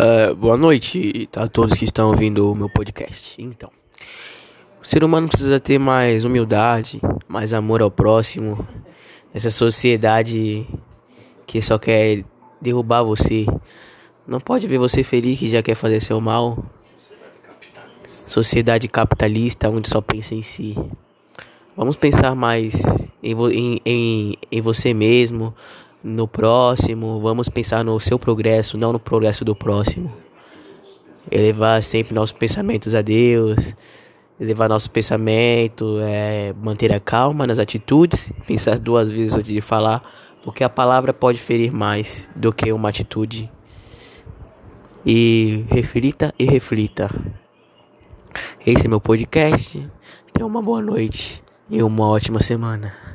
Uh, boa noite a todos que estão ouvindo o meu podcast. Então, o ser humano precisa ter mais humildade, mais amor ao próximo, nessa sociedade que só quer derrubar você. Não pode ver você feliz que já quer fazer seu mal. Sociedade capitalista onde só pensa em si. Vamos pensar mais em, em, em, em você mesmo, no próximo, vamos pensar no seu progresso, não no progresso do próximo. Elevar sempre nossos pensamentos a Deus, elevar nosso pensamento, é, manter a calma nas atitudes, pensar duas vezes antes de falar, porque a palavra pode ferir mais do que uma atitude. E reflita e reflita. Esse é meu podcast. Tenha uma boa noite e uma ótima semana.